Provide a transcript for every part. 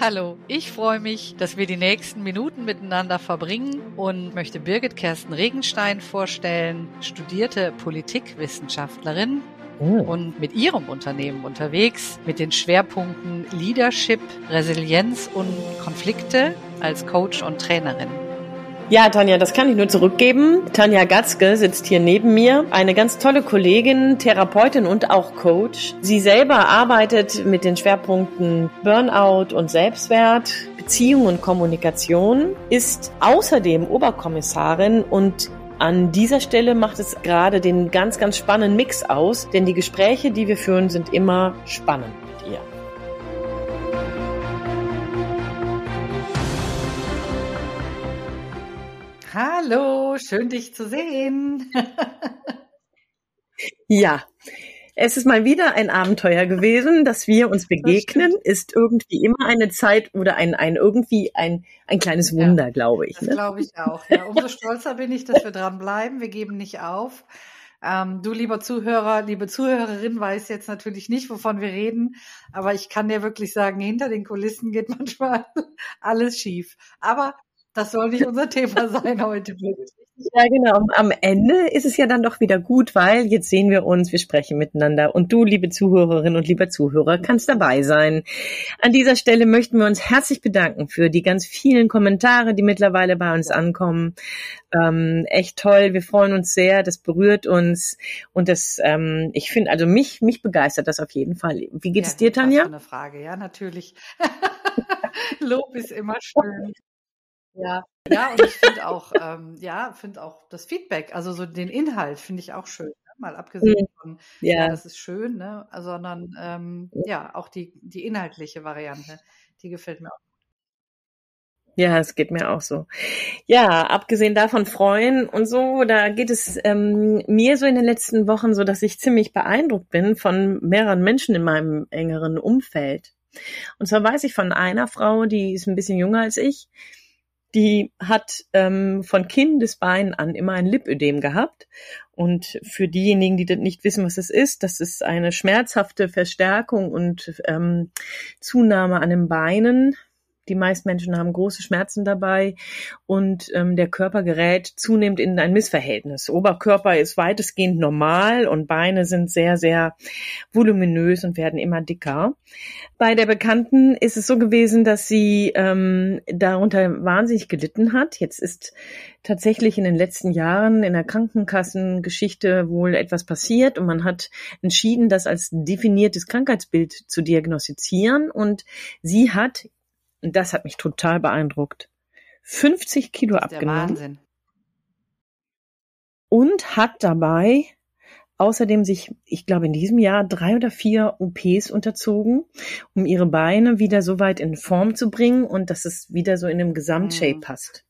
Hallo, ich freue mich, dass wir die nächsten Minuten miteinander verbringen und möchte Birgit Kersten Regenstein vorstellen, studierte Politikwissenschaftlerin oh. und mit ihrem Unternehmen unterwegs mit den Schwerpunkten Leadership, Resilienz und Konflikte als Coach und Trainerin. Ja, Tanja, das kann ich nur zurückgeben. Tanja Gatzke sitzt hier neben mir, eine ganz tolle Kollegin, Therapeutin und auch Coach. Sie selber arbeitet mit den Schwerpunkten Burnout und Selbstwert, Beziehung und Kommunikation, ist außerdem Oberkommissarin und an dieser Stelle macht es gerade den ganz, ganz spannenden Mix aus, denn die Gespräche, die wir führen, sind immer spannend. Hallo, schön dich zu sehen. ja, es ist mal wieder ein Abenteuer gewesen, dass wir uns begegnen, ist irgendwie immer eine Zeit oder ein, ein irgendwie ein, ein kleines Wunder, ja, glaube ich. Das ne? glaube ich auch. Ja. Umso stolzer bin ich, dass wir dranbleiben. Wir geben nicht auf. Ähm, du, lieber Zuhörer, liebe Zuhörerin, weiß jetzt natürlich nicht, wovon wir reden, aber ich kann dir wirklich sagen, hinter den Kulissen geht manchmal alles schief. Aber das soll nicht unser Thema sein heute. Ja, genau. Am Ende ist es ja dann doch wieder gut, weil jetzt sehen wir uns, wir sprechen miteinander und du, liebe Zuhörerin und lieber Zuhörer, kannst dabei sein. An dieser Stelle möchten wir uns herzlich bedanken für die ganz vielen Kommentare, die mittlerweile bei uns ankommen. Ähm, echt toll. Wir freuen uns sehr. Das berührt uns und das, ähm, ich finde, also mich, mich begeistert das auf jeden Fall. Wie geht ja, es dir, Tanja? Das ist eine Frage. Ja, natürlich. Lob ist immer schön. Ja, ja, und ich finde auch, ähm, ja, finde auch das Feedback, also so den Inhalt finde ich auch schön. Ne? Mal abgesehen mhm. von, ja. ja, das ist schön, ne? sondern ähm, ja, auch die, die inhaltliche Variante, die gefällt mir auch. Ja, es geht mir auch so. Ja, abgesehen davon freuen und so, da geht es ähm, mir so in den letzten Wochen so, dass ich ziemlich beeindruckt bin von mehreren Menschen in meinem engeren Umfeld. Und zwar weiß ich von einer Frau, die ist ein bisschen jünger als ich, die hat ähm, von Kindesbeinen an immer ein Lipödem gehabt. Und für diejenigen, die nicht wissen, was es ist, das ist eine schmerzhafte Verstärkung und ähm, Zunahme an den Beinen die meisten Menschen haben große Schmerzen dabei und ähm, der Körper gerät zunehmend in ein Missverhältnis. Oberkörper ist weitestgehend normal und Beine sind sehr, sehr voluminös und werden immer dicker. Bei der Bekannten ist es so gewesen, dass sie ähm, darunter wahnsinnig gelitten hat. Jetzt ist tatsächlich in den letzten Jahren in der Krankenkassengeschichte wohl etwas passiert und man hat entschieden, das als definiertes Krankheitsbild zu diagnostizieren und sie hat und das hat mich total beeindruckt, 50 Kilo abgenommen. Wahnsinn. Und hat dabei außerdem sich, ich glaube, in diesem Jahr drei oder vier OPs unterzogen, um ihre Beine wieder so weit in Form zu bringen und dass es wieder so in dem Gesamtshape mhm. passt.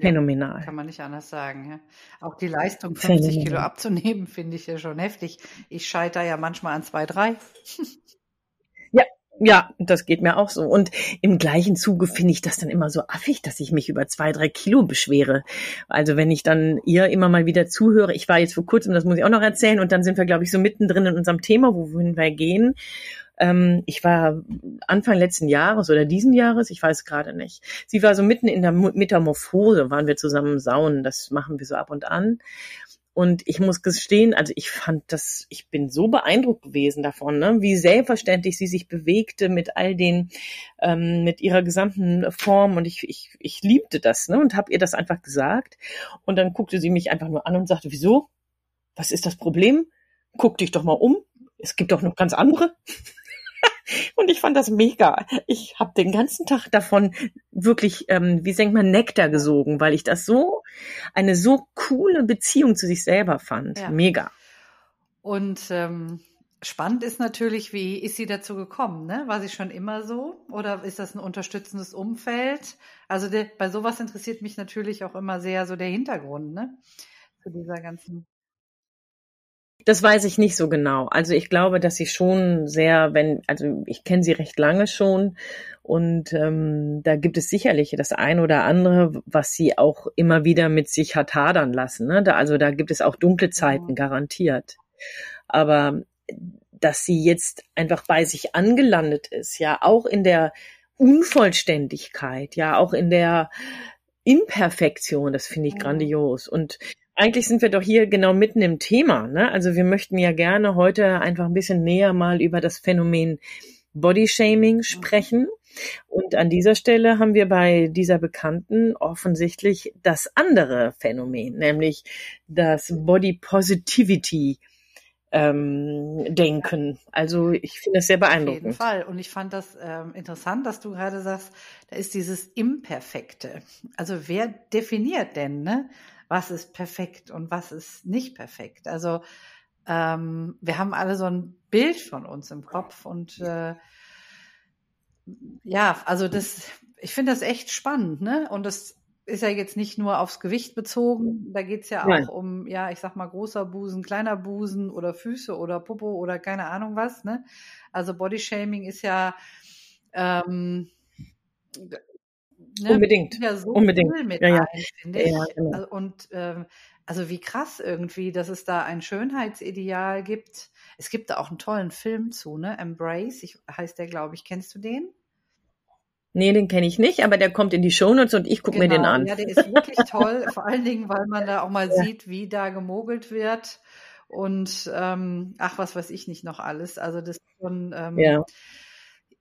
Phänomenal. Ja, kann man nicht anders sagen. Ja. Auch die Leistung, 50 Phänomenal. Kilo abzunehmen, finde ich ja schon heftig. Ich scheitere ja manchmal an zwei, drei. Ja, das geht mir auch so. Und im gleichen Zuge finde ich das dann immer so affig, dass ich mich über zwei, drei Kilo beschwere. Also wenn ich dann ihr immer mal wieder zuhöre, ich war jetzt vor kurzem, das muss ich auch noch erzählen, und dann sind wir, glaube ich, so mittendrin in unserem Thema, wohin wir gehen. Ähm, ich war Anfang letzten Jahres oder diesen Jahres, ich weiß gerade nicht. Sie war so mitten in der Metamorphose, waren wir zusammen saunen, das machen wir so ab und an. Und ich muss gestehen, also ich fand das, ich bin so beeindruckt gewesen davon, ne, wie selbstverständlich sie sich bewegte mit all den, ähm, mit ihrer gesamten Form. Und ich, ich, ich liebte das, ne, und habe ihr das einfach gesagt. Und dann guckte sie mich einfach nur an und sagte, wieso? Was ist das Problem? Guck dich doch mal um. Es gibt doch noch ganz andere. Und ich fand das mega. Ich habe den ganzen Tag davon wirklich, ähm, wie sagt man, Nektar gesogen, weil ich das so, eine so coole Beziehung zu sich selber fand. Ja. Mega. Und ähm, spannend ist natürlich, wie ist sie dazu gekommen? Ne? War sie schon immer so oder ist das ein unterstützendes Umfeld? Also der, bei sowas interessiert mich natürlich auch immer sehr so der Hintergrund, ne? Zu dieser ganzen das weiß ich nicht so genau. Also ich glaube, dass sie schon sehr, wenn, also ich kenne sie recht lange schon und ähm, da gibt es sicherlich das ein oder andere, was sie auch immer wieder mit sich hat hadern lassen. Ne? Da, also da gibt es auch dunkle Zeiten, garantiert. Aber dass sie jetzt einfach bei sich angelandet ist, ja, auch in der Unvollständigkeit, ja, auch in der Imperfektion, das finde ich grandios. Und eigentlich sind wir doch hier genau mitten im Thema. Ne? Also wir möchten ja gerne heute einfach ein bisschen näher mal über das Phänomen Bodyshaming sprechen. Und an dieser Stelle haben wir bei dieser Bekannten offensichtlich das andere Phänomen, nämlich das Body Positivity ähm, denken. Also ich finde das sehr beeindruckend. Auf jeden Fall. Und ich fand das ähm, interessant, dass du gerade sagst, da ist dieses Imperfekte. Also wer definiert denn, ne? Was ist perfekt und was ist nicht perfekt? Also ähm, wir haben alle so ein Bild von uns im Kopf und äh, ja, also das, ich finde das echt spannend, ne? Und das ist ja jetzt nicht nur aufs Gewicht bezogen, da geht's ja auch Nein. um, ja, ich sag mal, großer Busen, kleiner Busen oder Füße oder Popo oder keine Ahnung was, ne? Also Bodyshaming ist ja ähm, ne, unbedingt. Ja, so unbedingt. mit ja, ja. ein, finde ich. Ja, genau. Also, und ähm, also wie krass irgendwie, dass es da ein Schönheitsideal gibt. Es gibt da auch einen tollen Film zu, ne? Embrace, ich, heißt der, glaube ich. Kennst du den? Nee, den kenne ich nicht, aber der kommt in die Shownotes und ich gucke genau, mir den genau, an. Ja, der ist wirklich toll, vor allen Dingen, weil man da auch mal ja. sieht, wie da gemogelt wird und ähm, ach, was weiß ich nicht noch alles. Also das ist schon ähm, ja.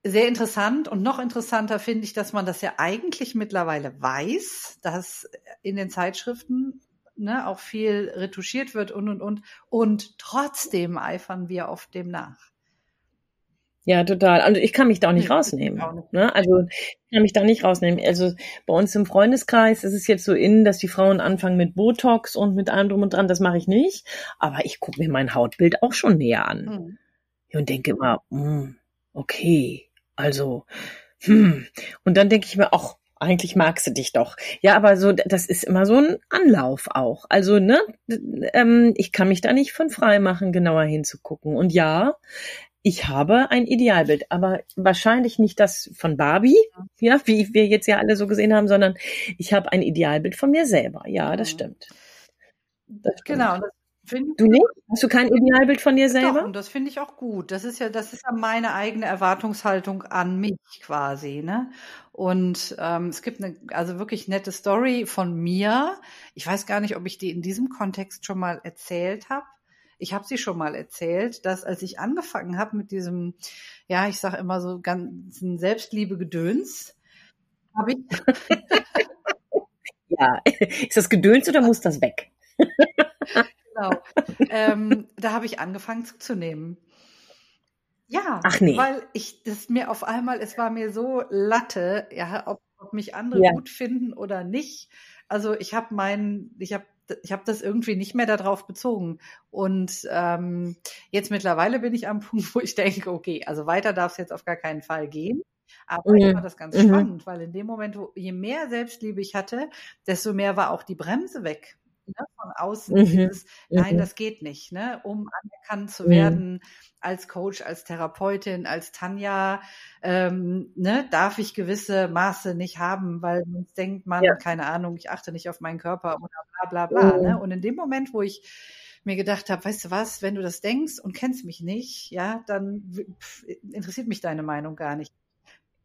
Sehr interessant und noch interessanter finde ich, dass man das ja eigentlich mittlerweile weiß, dass in den Zeitschriften ne, auch viel retuschiert wird und und und und trotzdem eifern wir auf dem nach. Ja, total. Also ich kann mich da auch nicht rausnehmen. Ne? Also ich kann mich da nicht rausnehmen. Also bei uns im Freundeskreis ist es jetzt so innen, dass die Frauen anfangen mit Botox und mit allem drum und dran. Das mache ich nicht. Aber ich gucke mir mein Hautbild auch schon näher an. Mhm. Und denke immer, hm, okay, also, hm. Und dann denke ich mir, ach, eigentlich magst du dich doch. Ja, aber so, das ist immer so ein Anlauf auch. Also, ne, ähm, ich kann mich da nicht von frei machen, genauer hinzugucken. Und ja, ich habe ein Idealbild, aber wahrscheinlich nicht das von Barbie, ja, wie wir jetzt ja alle so gesehen haben, sondern ich habe ein Idealbild von mir selber. Ja, das stimmt. Das stimmt. Genau. Das du nicht? Hast du kein Idealbild von dir selber? Doch, und das finde ich auch gut. Das ist ja, das ist ja meine eigene Erwartungshaltung an mich quasi, ne? Und ähm, es gibt eine also wirklich nette Story von mir. Ich weiß gar nicht, ob ich die in diesem Kontext schon mal erzählt habe. Ich habe sie schon mal erzählt, dass als ich angefangen habe mit diesem, ja, ich sage immer so ganzen Selbstliebe-Gedöns, habe ich. ja, ist das Gedöns oder muss das weg? genau. Ähm, da habe ich angefangen zuzunehmen. Ja, Ach nee. weil ich das mir auf einmal, es war mir so Latte, ja, ob, ob mich andere ja. gut finden oder nicht. Also ich habe meinen, ich habe ich habe das irgendwie nicht mehr darauf bezogen. Und ähm, jetzt mittlerweile bin ich am Punkt, wo ich denke, okay, also weiter darf es jetzt auf gar keinen Fall gehen. Aber mhm. ich fand das ganz mhm. spannend, weil in dem Moment, wo je mehr Selbstliebe ich hatte, desto mehr war auch die Bremse weg. Ne? Von außen mhm. dieses, nein, mhm. das geht nicht, ne? um anerkannt zu werden mhm. als Coach, als Therapeutin, als Tanja, ähm, ne, darf ich gewisse Maße nicht haben, weil man denkt man, ja. keine Ahnung, ich achte nicht auf meinen Körper oder bla bla bla. Ne? Mhm. Und in dem Moment, wo ich mir gedacht habe, weißt du was, wenn du das denkst und kennst mich nicht, ja, dann pff, interessiert mich deine Meinung gar nicht.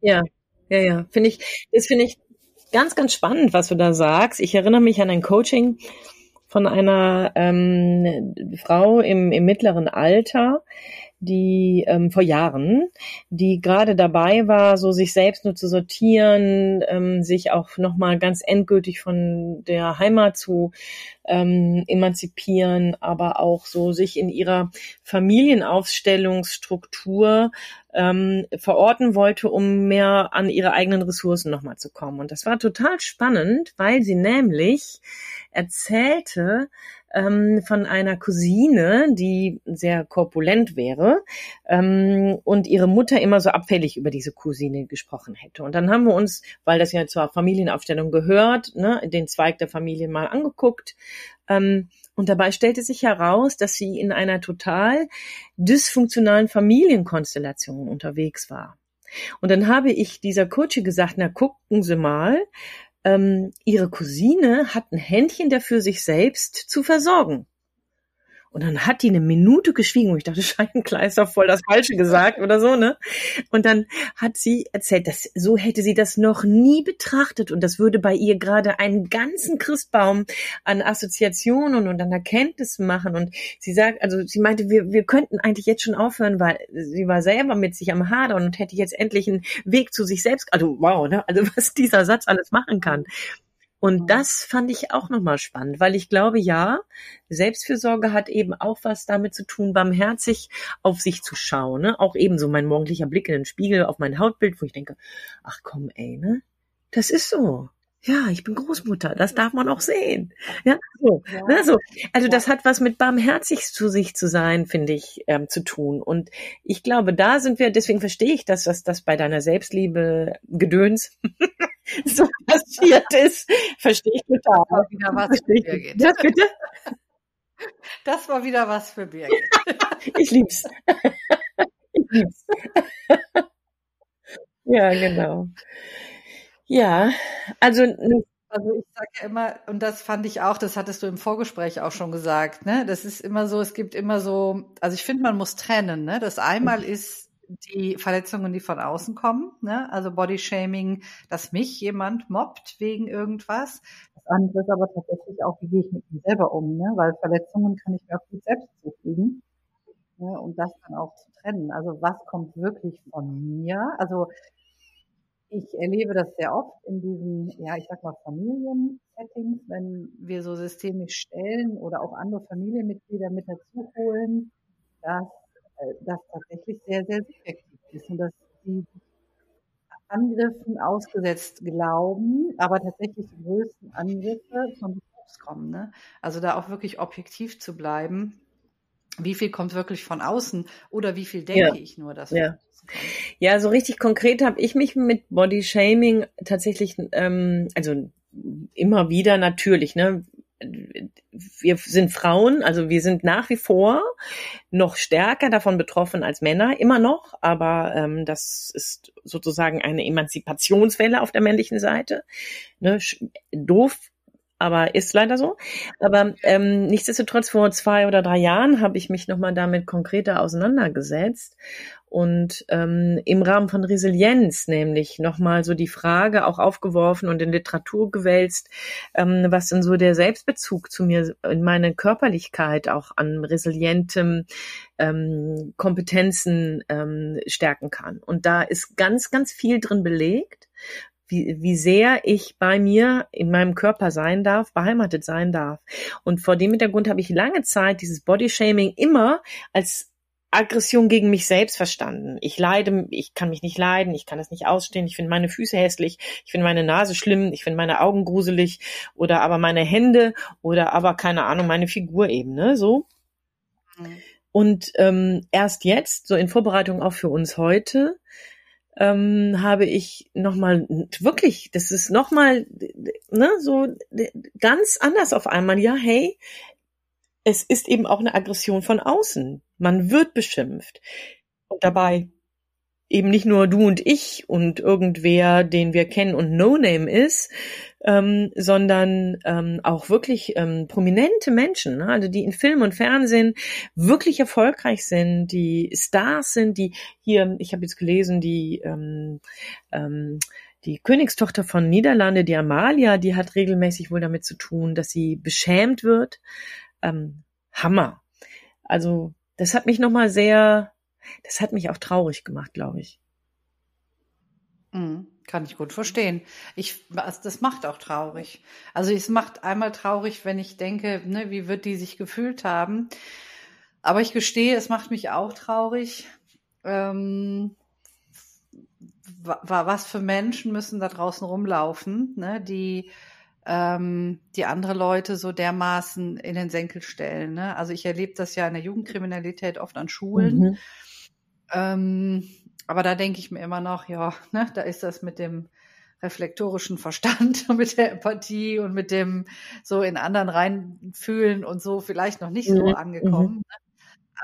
Ja, ja, ja, finde ich, das finde ich ganz, ganz spannend, was du da sagst. Ich erinnere mich an ein Coaching von einer ähm, Frau im, im mittleren Alter, die ähm, vor Jahren, die gerade dabei war, so sich selbst nur zu sortieren, ähm, sich auch nochmal ganz endgültig von der Heimat zu ähm, emanzipieren, aber auch so sich in ihrer Familienaufstellungsstruktur ähm, verorten wollte, um mehr an ihre eigenen Ressourcen nochmal zu kommen. Und das war total spannend, weil sie nämlich erzählte, ähm, von einer Cousine, die sehr korpulent wäre ähm, und ihre Mutter immer so abfällig über diese Cousine gesprochen hätte. Und dann haben wir uns, weil das ja zur Familienaufstellung gehört, ne, den Zweig der Familie mal angeguckt. Ähm, und dabei stellte sich heraus, dass sie in einer total dysfunktionalen Familienkonstellation unterwegs war. Und dann habe ich dieser Coach gesagt, na gucken Sie mal, ähm, ihre Cousine hat ein Händchen dafür, sich selbst zu versorgen. Und dann hat die eine Minute geschwiegen und ich dachte, Scheibenkleister voll das Falsche gesagt oder so, ne? Und dann hat sie erzählt, dass so hätte sie das noch nie betrachtet und das würde bei ihr gerade einen ganzen Christbaum an Assoziationen und an Erkenntnissen machen. Und sie sagt, also sie meinte, wir, wir könnten eigentlich jetzt schon aufhören, weil sie war selber mit sich am Hadern und hätte jetzt endlich einen Weg zu sich selbst, also wow, ne? Also was dieser Satz alles machen kann. Und das fand ich auch nochmal spannend, weil ich glaube, ja, Selbstfürsorge hat eben auch was damit zu tun, barmherzig auf sich zu schauen. Ne? Auch eben so mein morgendlicher Blick in den Spiegel auf mein Hautbild, wo ich denke, ach komm, ey, ne? Das ist so. Ja, ich bin Großmutter, das darf man auch sehen. Ja, so. Ja. Ne, so. Also das hat was mit barmherzig zu sich zu sein, finde ich, ähm, zu tun. Und ich glaube, da sind wir, deswegen verstehe ich das, dass das bei deiner Selbstliebe Gedöns so passiert ist, verstehe ich total. Das war wieder was für Birgit. Ja, bitte? Das war wieder was für Birgit. ich lieb's. Ich lieb's. Ja, genau. Ja, also also ich sage ja immer, und das fand ich auch, das hattest du im Vorgespräch auch schon gesagt, ne? Das ist immer so, es gibt immer so, also ich finde, man muss trennen, ne? Das einmal mhm. ist die Verletzungen, die von außen kommen, ne? also Bodyshaming, dass mich jemand mobbt wegen irgendwas. Das andere ist aber tatsächlich auch, wie gehe ich mit mir selber um, ne? weil Verletzungen kann ich mir auch gut selbst zufügen. Ne? Und das dann auch zu trennen. Also was kommt wirklich von mir? Also ich erlebe das sehr oft in diesen, ja, ich sag mal Familiensettings, wenn wir so systemisch stellen oder auch andere Familienmitglieder mit dazu holen, dass das tatsächlich sehr, sehr subjektiv ist und dass sie Angriffen ausgesetzt glauben, aber tatsächlich die größten Angriffe von selbst kommen. Ne? Also da auch wirklich objektiv zu bleiben. Wie viel kommt wirklich von außen oder wie viel denke ja. ich nur, dass ja. Ja, so richtig konkret habe ich mich mit Body Shaming tatsächlich, ähm, also immer wieder natürlich, ne, wir sind Frauen, also wir sind nach wie vor noch stärker davon betroffen als Männer, immer noch, aber ähm, das ist sozusagen eine Emanzipationswelle auf der männlichen Seite. Ne, doof, aber ist leider so. Aber ähm, nichtsdestotrotz vor zwei oder drei Jahren habe ich mich nochmal damit konkreter auseinandergesetzt und ähm, im Rahmen von Resilienz nämlich nochmal so die Frage auch aufgeworfen und in Literatur gewälzt, ähm, was denn so der Selbstbezug zu mir in meine Körperlichkeit auch an resilientem ähm, Kompetenzen ähm, stärken kann. Und da ist ganz, ganz viel drin belegt wie, wie sehr ich bei mir in meinem Körper sein darf, beheimatet sein darf. Und vor dem Hintergrund habe ich lange Zeit dieses Bodyshaming immer als Aggression gegen mich selbst verstanden. Ich leide, ich kann mich nicht leiden, ich kann es nicht ausstehen, ich finde meine Füße hässlich, ich finde meine Nase schlimm, ich finde meine Augen gruselig oder aber meine Hände oder aber keine Ahnung, meine Figur eben, ne, so. Mhm. Und ähm, erst jetzt, so in Vorbereitung auch für uns heute, ähm, habe ich nochmal wirklich, das ist nochmal ne, so ganz anders auf einmal. Ja, hey, es ist eben auch eine Aggression von außen. Man wird beschimpft. Und dabei eben nicht nur du und ich und irgendwer, den wir kennen und No-Name ist, ähm, sondern ähm, auch wirklich ähm, prominente Menschen, ne? also die in Film und Fernsehen wirklich erfolgreich sind, die Stars sind, die hier, ich habe jetzt gelesen, die ähm, ähm, die Königstochter von Niederlande, die Amalia, die hat regelmäßig wohl damit zu tun, dass sie beschämt wird. Ähm, Hammer. Also das hat mich nochmal sehr, das hat mich auch traurig gemacht, glaube ich. Mhm, kann ich gut verstehen. Ich, das macht auch traurig. Also es macht einmal traurig, wenn ich denke, ne, wie wird die sich gefühlt haben. Aber ich gestehe, es macht mich auch traurig. Ähm, was für Menschen müssen da draußen rumlaufen, ne, die ähm, die andere Leute so dermaßen in den Senkel stellen. Ne? Also ich erlebe das ja in der Jugendkriminalität oft an Schulen. Mhm. Ähm, aber da denke ich mir immer noch, ja, ne, da ist das mit dem reflektorischen Verstand und mit der Empathie und mit dem so in anderen reinfühlen und so vielleicht noch nicht so mhm. angekommen. Mhm.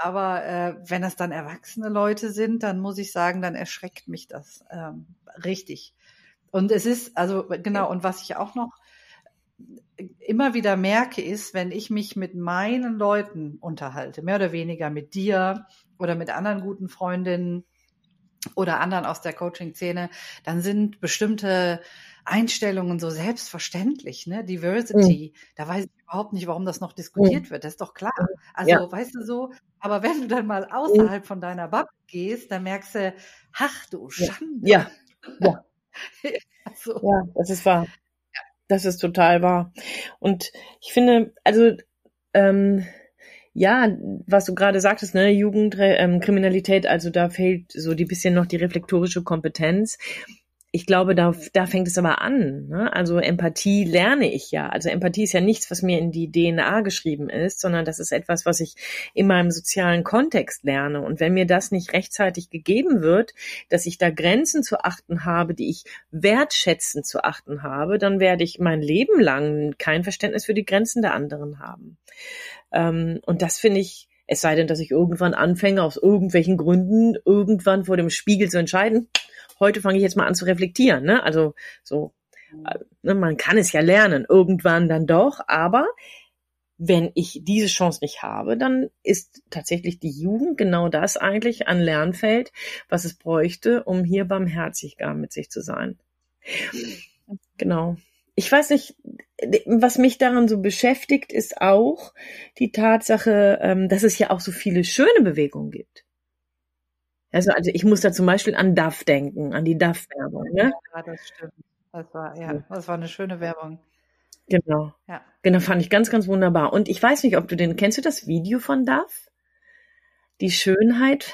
Aber äh, wenn das dann erwachsene Leute sind, dann muss ich sagen, dann erschreckt mich das ähm, richtig. Und es ist, also genau, und was ich auch noch immer wieder merke, ist, wenn ich mich mit meinen Leuten unterhalte, mehr oder weniger mit dir oder mit anderen guten Freundinnen oder anderen aus der Coaching-Szene, dann sind bestimmte Einstellungen so selbstverständlich, ne? Diversity. Mhm. Da weiß ich überhaupt nicht, warum das noch diskutiert mhm. wird. Das ist doch klar. Also, ja. weißt du so, aber wenn du dann mal mhm. außerhalb von deiner Bubble gehst, dann merkst du, ach du Schande. Ja, ja. also. ja das ist wahr. Das ist total wahr. Und ich finde, also ähm, ja, was du gerade sagtest, ne, Jugendkriminalität, ähm, also da fehlt so die bisschen noch die reflektorische Kompetenz ich glaube, da, da fängt es aber an. Ne? Also Empathie lerne ich ja. Also Empathie ist ja nichts, was mir in die DNA geschrieben ist, sondern das ist etwas, was ich in meinem sozialen Kontext lerne. Und wenn mir das nicht rechtzeitig gegeben wird, dass ich da Grenzen zu achten habe, die ich wertschätzend zu achten habe, dann werde ich mein Leben lang kein Verständnis für die Grenzen der anderen haben. Ähm, und das finde ich es sei denn, dass ich irgendwann anfange, aus irgendwelchen Gründen irgendwann vor dem Spiegel zu entscheiden, heute fange ich jetzt mal an zu reflektieren. Ne? Also so, äh, ne, man kann es ja lernen, irgendwann dann doch, aber wenn ich diese Chance nicht habe, dann ist tatsächlich die Jugend genau das eigentlich an Lernfeld, was es bräuchte, um hier barmherzig gar mit sich zu sein. Genau. Ich weiß nicht, was mich daran so beschäftigt, ist auch die Tatsache, ähm, dass es ja auch so viele schöne Bewegungen gibt. Also, also ich muss da zum Beispiel an DAF denken, an die DAF-Werbung. Ne? Ja, das stimmt. Das war, ja, das war eine schöne Werbung. Genau. Ja. Genau, fand ich ganz, ganz wunderbar. Und ich weiß nicht, ob du den, kennst du das Video von DAF? Die Schönheit.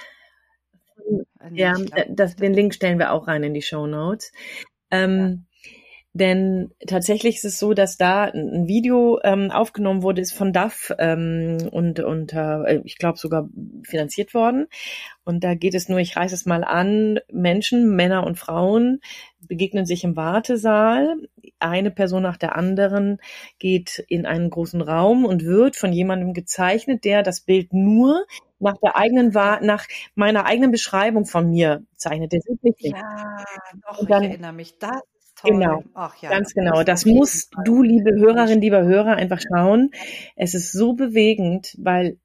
Äh, ja, das, den Link stellen wir auch rein in die Show Notes. Ähm, denn tatsächlich ist es so, dass da ein Video ähm, aufgenommen wurde, ist von DAF ähm, und, und äh, ich glaube sogar finanziert worden. Und da geht es nur, ich reiße es mal an, Menschen, Männer und Frauen begegnen sich im Wartesaal. Eine Person nach der anderen geht in einen großen Raum und wird von jemandem gezeichnet, der das Bild nur nach der eigenen nach meiner eigenen Beschreibung von mir zeichnet. Der sieht nicht. Ja, doch, dann, ich erinnere mich. Das Toll. Genau, Ach, ja, ganz genau. Das, das musst du, liebe Hörerin, lieber Hörer, einfach schauen. Es ist so bewegend, weil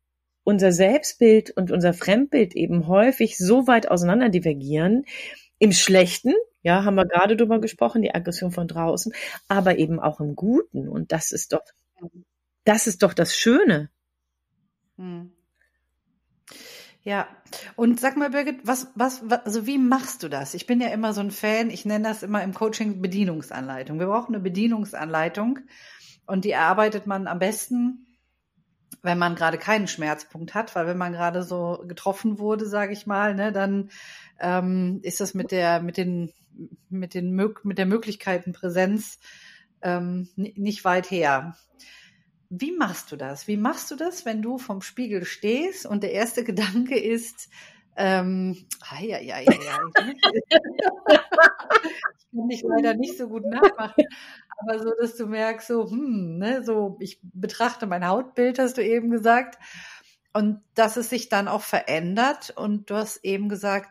unser Selbstbild und unser Fremdbild eben häufig so weit auseinander divergieren. Im Schlechten, ja, haben wir gerade drüber gesprochen, die Aggression von draußen, aber eben auch im Guten. Und das ist doch, das ist doch das Schöne. Hm. Ja, und sag mal, Birgit, was, was, was, also wie machst du das? Ich bin ja immer so ein Fan, ich nenne das immer im Coaching Bedienungsanleitung. Wir brauchen eine Bedienungsanleitung und die erarbeitet man am besten, wenn man gerade keinen Schmerzpunkt hat, weil wenn man gerade so getroffen wurde, sage ich mal, ne, dann ähm, ist das mit der, mit den, mit den, mit der Möglichkeitenpräsenz ähm, nicht weit her. Wie machst du das? Wie machst du das, wenn du vom Spiegel stehst und der erste Gedanke ist, ähm, ai, ai, ai, ai. ich kann dich leider nicht so gut nachmachen, aber so, dass du merkst, so, hm, ne, so, ich betrachte mein Hautbild, hast du eben gesagt, und dass es sich dann auch verändert. Und du hast eben gesagt,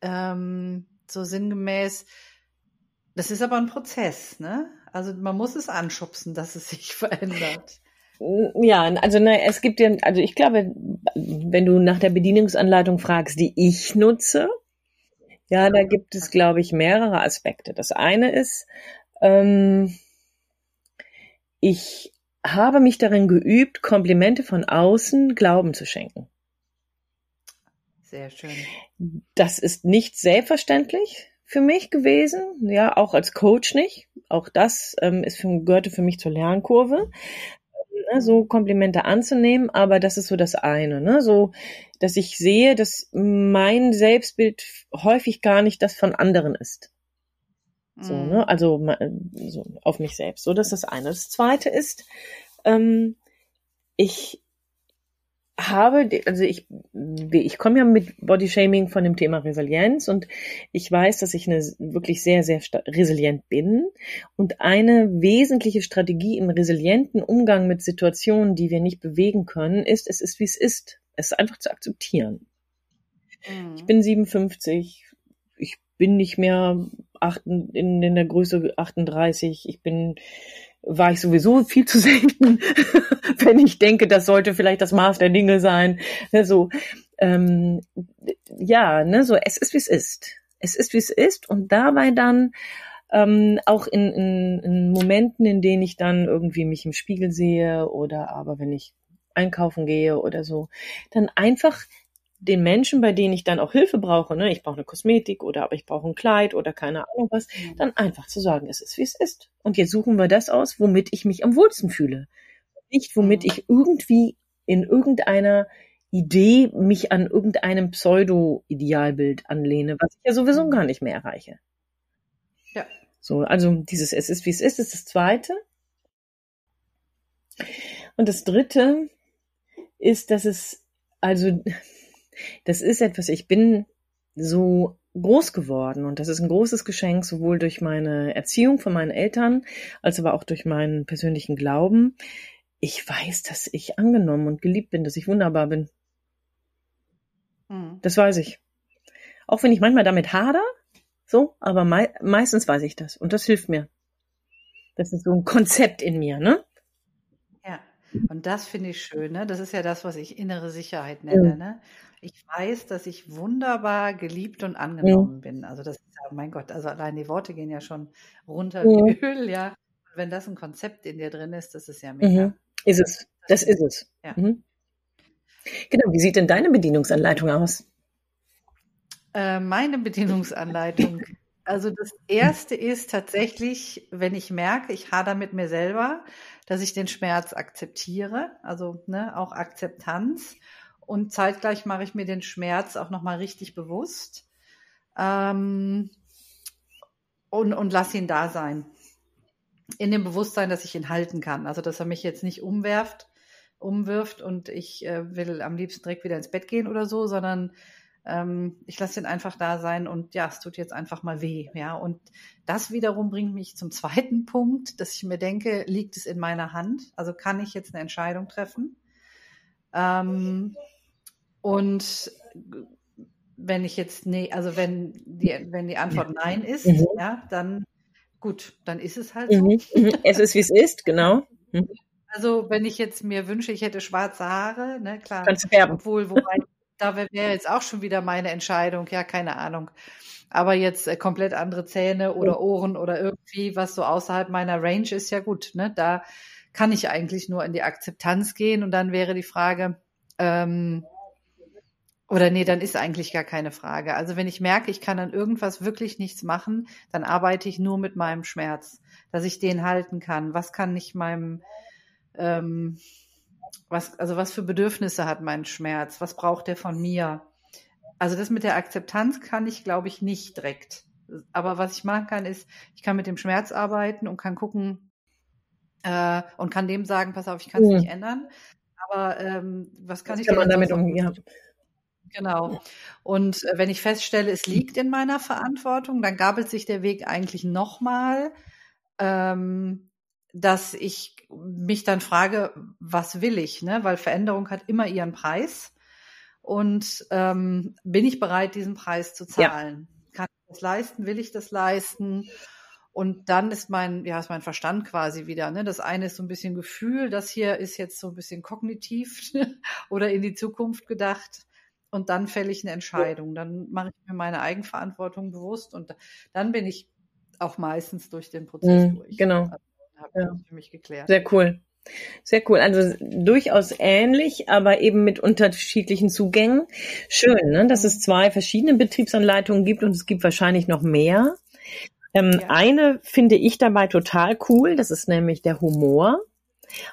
ähm, so sinngemäß, das ist aber ein Prozess, ne? Also man muss es anschubsen, dass es sich verändert. Ja, also na, es gibt ja, also ich glaube, wenn du nach der Bedienungsanleitung fragst, die ich nutze, ja, da gibt es, glaube ich, mehrere Aspekte. Das eine ist, ähm, ich habe mich darin geübt, Komplimente von außen Glauben zu schenken. Sehr schön. Das ist nicht selbstverständlich für mich gewesen, ja, auch als Coach nicht. Auch das ähm, ist für, gehörte für mich zur Lernkurve ne, so Komplimente anzunehmen, aber das ist so das eine, ne, so, dass ich sehe, dass mein Selbstbild häufig gar nicht das von anderen ist. So, ne, mhm. also so auf mich selbst. So, das ist das eine. Das zweite ist, ähm, ich habe, also ich, ich komme ja mit Bodyshaming von dem Thema Resilienz und ich weiß, dass ich eine wirklich sehr, sehr resilient bin. Und eine wesentliche Strategie im resilienten Umgang mit Situationen, die wir nicht bewegen können, ist, es ist, wie es ist. Es ist einfach zu akzeptieren. Mhm. Ich bin 57. Ich bin nicht mehr acht, in, in der Größe 38. Ich bin war ich sowieso viel zu selten, wenn ich denke, das sollte vielleicht das Maß der Dinge sein. Ne, so, ähm, ja, ne, so es ist wie es ist. Es ist wie es ist und dabei dann ähm, auch in, in, in Momenten, in denen ich dann irgendwie mich im Spiegel sehe oder aber wenn ich einkaufen gehe oder so, dann einfach den Menschen, bei denen ich dann auch Hilfe brauche, ne, ich brauche eine Kosmetik oder aber ich brauche ein Kleid oder keine Ahnung was, mhm. dann einfach zu sagen, es ist wie es ist. Und jetzt suchen wir das aus, womit ich mich am wohlsten fühle. Nicht, womit mhm. ich irgendwie in irgendeiner Idee mich an irgendeinem Pseudo-Idealbild anlehne, was ich ja sowieso mhm. gar nicht mehr erreiche. Ja. So, also dieses Es ist wie es ist, ist das zweite. Und das dritte ist, dass es, also das ist etwas, ich bin so groß geworden und das ist ein großes Geschenk, sowohl durch meine Erziehung von meinen Eltern, als aber auch durch meinen persönlichen Glauben. Ich weiß, dass ich angenommen und geliebt bin, dass ich wunderbar bin. Mhm. Das weiß ich. Auch wenn ich manchmal damit hader, so, aber mei meistens weiß ich das und das hilft mir. Das ist so ein Konzept in mir, ne? Ja, und das finde ich schön, ne? Das ist ja das, was ich innere Sicherheit nenne, ja. ne? Ich weiß, dass ich wunderbar geliebt und angenommen mhm. bin. Also das ist ja, mein Gott, also allein die Worte gehen ja schon runter mhm. wie Öl, ja. Und wenn das ein Konzept in dir drin ist, das ist ja mega. Mhm. Ist es. Das, das ist es. Ja. Mhm. Genau. Wie sieht denn deine Bedienungsanleitung aus? Äh, meine Bedienungsanleitung. Also das erste ist tatsächlich, wenn ich merke, ich hader mit mir selber, dass ich den Schmerz akzeptiere, also ne, auch Akzeptanz und zeitgleich mache ich mir den Schmerz auch nochmal richtig bewusst ähm, und, und lass ihn da sein. In dem Bewusstsein, dass ich ihn halten kann. Also, dass er mich jetzt nicht umwerft, umwirft und ich äh, will am liebsten direkt wieder ins Bett gehen oder so, sondern ähm, ich lasse ihn einfach da sein und ja, es tut jetzt einfach mal weh. Ja, und das wiederum bringt mich zum zweiten Punkt, dass ich mir denke, liegt es in meiner Hand? Also kann ich jetzt eine Entscheidung treffen? Ähm, und wenn ich jetzt, nee, also wenn die, wenn die Antwort Nein ist, mhm. ja, dann gut, dann ist es halt so. Mhm. mhm. Es ist, wie es ist, genau. Mhm. Also wenn ich jetzt mir wünsche, ich hätte schwarze Haare, ne, klar. Kannst färben. Obwohl, wobei, da wäre jetzt auch schon wieder meine Entscheidung, ja, keine Ahnung. Aber jetzt äh, komplett andere Zähne oder Ohren oder irgendwie, was so außerhalb meiner Range ist, ja gut, ne, da kann ich eigentlich nur in die Akzeptanz gehen und dann wäre die Frage, ähm, oder nee, dann ist eigentlich gar keine Frage. Also wenn ich merke, ich kann an irgendwas wirklich nichts machen, dann arbeite ich nur mit meinem Schmerz, dass ich den halten kann. Was kann ich meinem, ähm, was, also was für Bedürfnisse hat mein Schmerz? Was braucht der von mir? Also das mit der Akzeptanz kann ich, glaube ich, nicht direkt. Aber was ich machen kann, ist, ich kann mit dem Schmerz arbeiten und kann gucken äh, und kann dem sagen, pass auf, ich kann es mhm. nicht ändern. Aber ähm, was kann was ich kann man damit umgehen? Genau. Und äh, wenn ich feststelle, es liegt in meiner Verantwortung, dann gabelt sich der Weg eigentlich nochmal, ähm, dass ich mich dann frage, was will ich? Ne? Weil Veränderung hat immer ihren Preis. Und ähm, bin ich bereit, diesen Preis zu zahlen? Ja. Kann ich das leisten? Will ich das leisten? Und dann ist mein, ja, ist mein Verstand quasi wieder. Ne? Das eine ist so ein bisschen Gefühl, das hier ist jetzt so ein bisschen kognitiv oder in die Zukunft gedacht und dann fälle ich eine Entscheidung. Dann mache ich mir meine Eigenverantwortung bewusst und dann bin ich auch meistens durch den Prozess mhm, durch. Genau. Also, habe ja. für mich geklärt. Sehr cool. Sehr cool. Also durchaus ähnlich, aber eben mit unterschiedlichen Zugängen. Schön, ne? dass es zwei verschiedene Betriebsanleitungen gibt und es gibt wahrscheinlich noch mehr. Ähm, ja. Eine finde ich dabei total cool, das ist nämlich der Humor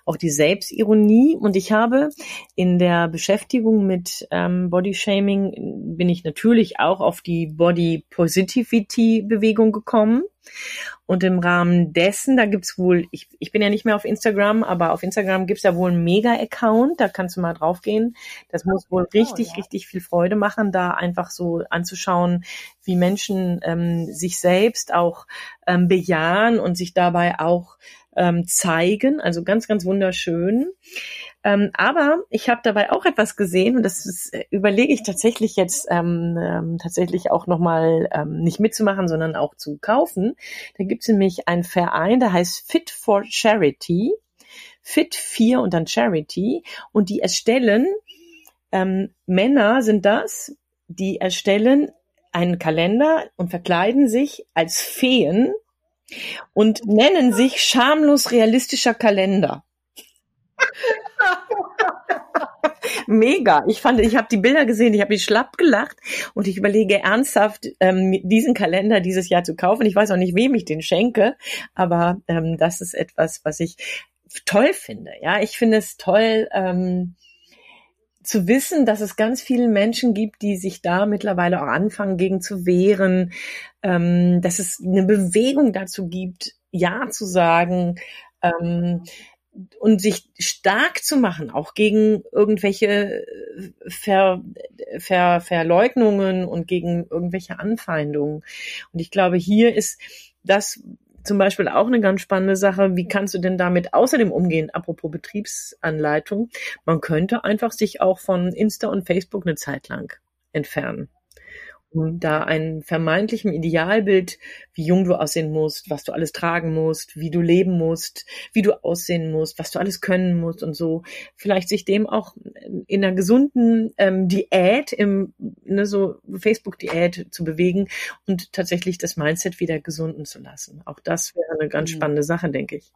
auch die Selbstironie. Und ich habe in der Beschäftigung mit ähm, Bodyshaming bin ich natürlich auch auf die Body Positivity Bewegung gekommen. Und im Rahmen dessen, da gibt's wohl, ich, ich bin ja nicht mehr auf Instagram, aber auf Instagram gibt's da wohl einen Mega-Account, da kannst du mal draufgehen. Das muss wohl richtig, oh, ja. richtig viel Freude machen, da einfach so anzuschauen, wie Menschen ähm, sich selbst auch ähm, bejahen und sich dabei auch ähm, zeigen. Also ganz, ganz wunderschön. Ähm, aber ich habe dabei auch etwas gesehen und das ist, äh, überlege ich tatsächlich jetzt ähm, ähm, tatsächlich auch nochmal ähm, nicht mitzumachen, sondern auch zu kaufen. Da gibt es nämlich einen Verein, der heißt Fit for Charity. Fit 4 und dann Charity. Und die erstellen, ähm, Männer sind das, die erstellen einen Kalender und verkleiden sich als Feen und nennen sich schamlos realistischer Kalender. Mega. Ich fand, ich habe die Bilder gesehen, ich habe mich schlapp gelacht und ich überlege ernsthaft, ähm, diesen Kalender dieses Jahr zu kaufen. Ich weiß auch nicht, wem ich den schenke, aber ähm, das ist etwas, was ich toll finde. Ja, ich finde es toll. Ähm, zu wissen, dass es ganz viele Menschen gibt, die sich da mittlerweile auch anfangen, gegen zu wehren, ähm, dass es eine Bewegung dazu gibt, Ja zu sagen ähm, und sich stark zu machen, auch gegen irgendwelche Ver, Ver, Verleugnungen und gegen irgendwelche Anfeindungen. Und ich glaube, hier ist das, zum Beispiel auch eine ganz spannende Sache. Wie kannst du denn damit außerdem umgehen? Apropos Betriebsanleitung. Man könnte einfach sich auch von Insta und Facebook eine Zeit lang entfernen da ein vermeintlichem Idealbild, wie jung du aussehen musst, was du alles tragen musst, wie du leben musst, wie du aussehen musst, was du alles können musst und so, vielleicht sich dem auch in einer gesunden ähm, Diät, im ne, so Facebook-Diät zu bewegen und tatsächlich das Mindset wieder gesunden zu lassen. Auch das wäre eine ganz mhm. spannende Sache, denke ich.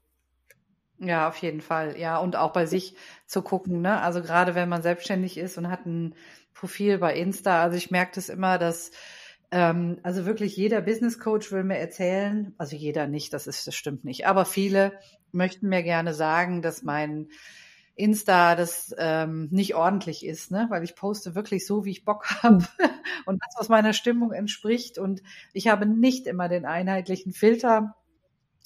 Ja, auf jeden Fall. Ja, und auch bei sich zu gucken, ne? Also gerade wenn man selbstständig ist und hat ein Profil bei Insta. Also ich merke das immer, dass ähm, also wirklich jeder Business Coach will mir erzählen, also jeder nicht, das ist, das stimmt nicht, aber viele möchten mir gerne sagen, dass mein Insta das ähm, nicht ordentlich ist, ne? weil ich poste wirklich so, wie ich Bock habe und das, was meiner Stimmung entspricht. Und ich habe nicht immer den einheitlichen Filter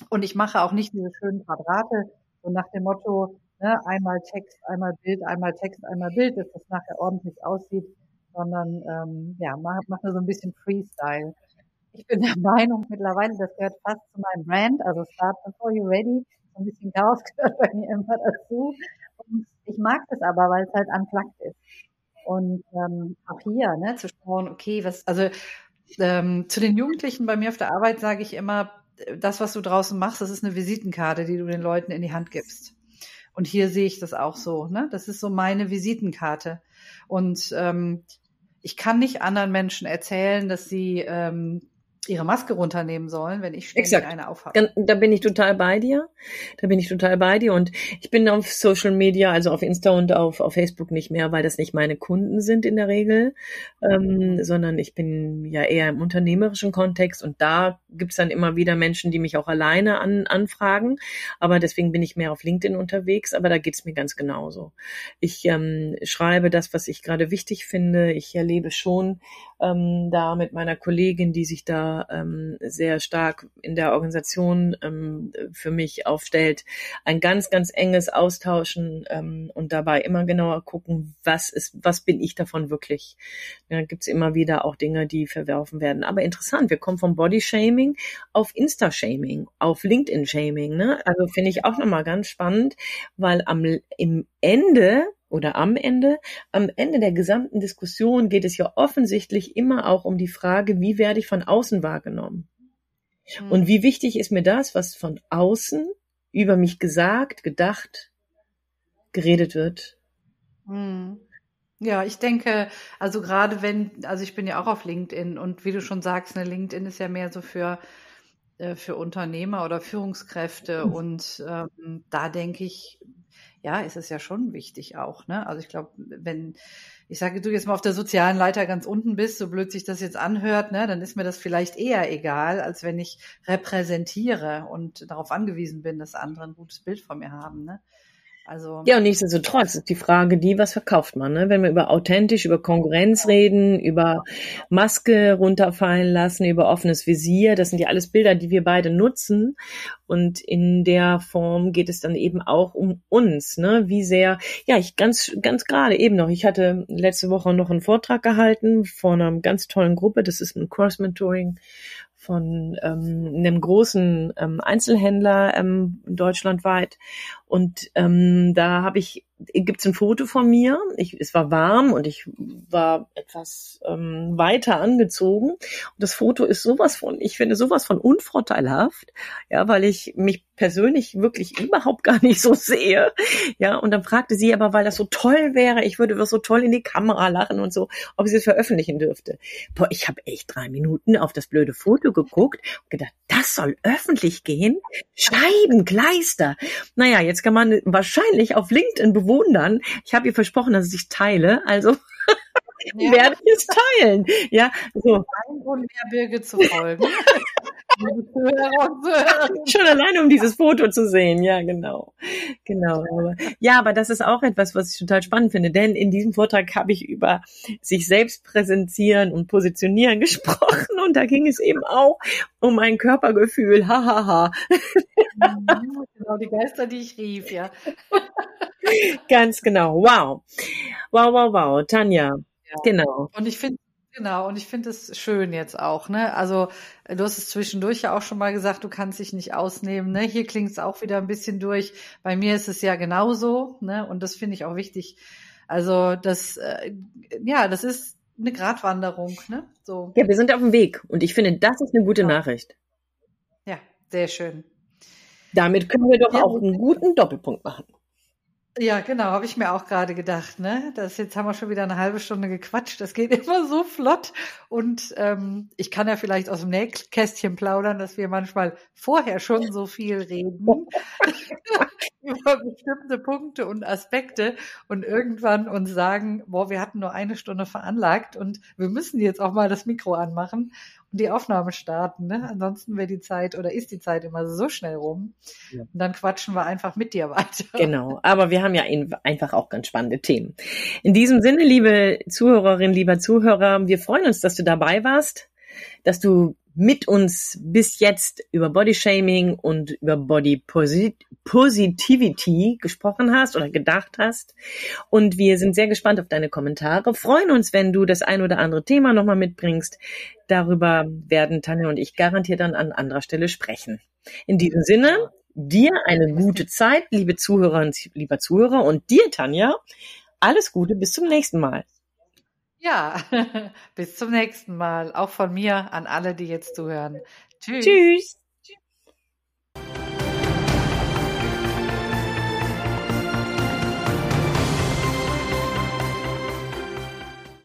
und ich mache auch nicht diese schönen Quadrate, so nach dem Motto, ne, einmal Text, einmal Bild, einmal Text, einmal Bild, dass das nachher ordentlich aussieht, sondern ähm, ja, mach, mach nur so ein bisschen Freestyle. Ich bin der Meinung mittlerweile, das gehört fast zu meinem Brand, also Start Before You Ready, so ein bisschen Chaos gehört bei mir immer dazu. Und ich mag das aber, weil es halt unplugged ist. Und ähm, auch hier, ne, zu schauen, okay, was, also ähm, zu den Jugendlichen bei mir auf der Arbeit sage ich immer, das, was du draußen machst, das ist eine Visitenkarte, die du den Leuten in die Hand gibst. Und hier sehe ich das auch so. Ne? Das ist so meine Visitenkarte. Und ähm, ich kann nicht anderen Menschen erzählen, dass sie ähm, ihre Maske runternehmen sollen, wenn ich ständig Exakt. eine aufhabe. Da bin ich total bei dir. Da bin ich total bei dir. Und ich bin auf Social Media, also auf Insta und auf, auf Facebook nicht mehr, weil das nicht meine Kunden sind in der Regel, ähm, sondern ich bin ja eher im unternehmerischen Kontext und da gibt's dann immer wieder Menschen, die mich auch alleine an, anfragen. Aber deswegen bin ich mehr auf LinkedIn unterwegs, aber da geht's mir ganz genauso. Ich ähm, schreibe das, was ich gerade wichtig finde. Ich erlebe schon ähm, da mit meiner Kollegin, die sich da ähm, sehr stark in der Organisation ähm, für mich aufstellt, ein ganz, ganz enges Austauschen ähm, und dabei immer genauer gucken, was ist, was bin ich davon wirklich. Da gibt's immer wieder auch Dinge, die verwerfen werden. Aber interessant, wir kommen vom Body-Shaming auf Insta-Shaming, auf LinkedIn-Shaming. Ne? Also finde ich auch nochmal ganz spannend, weil am im Ende oder am Ende, am Ende der gesamten Diskussion geht es ja offensichtlich immer auch um die Frage, wie werde ich von außen wahrgenommen? Mhm. Und wie wichtig ist mir das, was von außen über mich gesagt, gedacht, geredet wird? Mhm. Ja, ich denke, also gerade wenn, also ich bin ja auch auf LinkedIn und wie du schon sagst, ne, LinkedIn ist ja mehr so für äh, für Unternehmer oder Führungskräfte mhm. und ähm, da denke ich, ja, ist es ja schon wichtig auch. Ne? Also ich glaube, wenn ich sage, du jetzt mal auf der sozialen Leiter ganz unten bist, so blöd sich das jetzt anhört, ne, dann ist mir das vielleicht eher egal, als wenn ich repräsentiere und darauf angewiesen bin, dass andere ein gutes Bild von mir haben. Ne? Also ja, und nichtsdestotrotz ist die Frage die, was verkauft man? Ne? Wenn wir über authentisch, über Konkurrenz reden, über Maske runterfallen lassen, über offenes Visier, das sind ja alles Bilder, die wir beide nutzen. Und in der Form geht es dann eben auch um uns, ne? Wie sehr, ja, ich ganz, ganz gerade eben noch, ich hatte letzte Woche noch einen Vortrag gehalten von einer ganz tollen Gruppe, das ist ein Cross-Mentoring von ähm, einem großen ähm, Einzelhändler ähm, deutschlandweit. Und ähm, da habe ich gibt's ein Foto von mir. Ich, es war warm und ich war etwas ähm, weiter angezogen. Und das Foto ist sowas von, ich finde sowas von unvorteilhaft, ja, weil ich mich persönlich wirklich überhaupt gar nicht so sehe. Ja, und dann fragte sie aber, weil das so toll wäre, ich würde so toll in die Kamera lachen und so, ob sie es veröffentlichen dürfte. Boah, ich habe echt drei Minuten auf das blöde Foto geguckt und gedacht, das soll öffentlich gehen? Scheibenkleister. Naja, jetzt kann man wahrscheinlich auf LinkedIn bewundern. Ich habe ihr versprochen, dass ich teile. Also ja. werde ich es teilen. Ja, so. Ein Grund mehr Birgit zu folgen. Schon alleine, um dieses Foto zu sehen. Ja, genau. Genau. Ja, aber das ist auch etwas, was ich total spannend finde, denn in diesem Vortrag habe ich über sich selbst präsentieren und positionieren gesprochen und da ging es eben auch um mein Körpergefühl. Hahaha. Ha, ha. genau, die Geister, die ich rief, ja. Ganz genau. Wow. Wow, wow, wow. Tanja. Ja. Genau. Und ich finde Genau, und ich finde es schön jetzt auch, ne? Also du hast es zwischendurch ja auch schon mal gesagt, du kannst dich nicht ausnehmen, ne? Hier klingt es auch wieder ein bisschen durch. Bei mir ist es ja genauso, ne? Und das finde ich auch wichtig. Also das, äh, ja, das ist eine Gratwanderung, ne? So. Ja, wir sind auf dem Weg und ich finde, das ist eine gute ja. Nachricht. Ja, sehr schön. Damit können wir doch ja, auch einen guten Doppelpunkt machen. Ja, genau, habe ich mir auch gerade gedacht. Ne? Das jetzt haben wir schon wieder eine halbe Stunde gequatscht. Das geht immer so flott. Und ähm, ich kann ja vielleicht aus dem Nähkästchen plaudern, dass wir manchmal vorher schon so viel reden über bestimmte Punkte und Aspekte und irgendwann uns sagen, boah, wir hatten nur eine Stunde veranlagt und wir müssen jetzt auch mal das Mikro anmachen die Aufnahme starten. Ne? Ansonsten wäre die Zeit oder ist die Zeit immer so schnell rum. Ja. Und dann quatschen wir einfach mit dir weiter. Genau, aber wir haben ja einfach auch ganz spannende Themen. In diesem Sinne, liebe Zuhörerinnen, lieber Zuhörer, wir freuen uns, dass du dabei warst, dass du mit uns bis jetzt über Bodyshaming und über Body Positivity gesprochen hast oder gedacht hast. Und wir sind sehr gespannt auf deine Kommentare. Freuen uns, wenn du das ein oder andere Thema nochmal mitbringst. Darüber werden Tanja und ich garantiert dann an anderer Stelle sprechen. In diesem Sinne, dir eine gute Zeit, liebe Zuhörerinnen, lieber Zuhörer und dir, Tanja, alles Gute, bis zum nächsten Mal. Ja, bis zum nächsten Mal. Auch von mir an alle, die jetzt zuhören. Tschüss. Tschüss.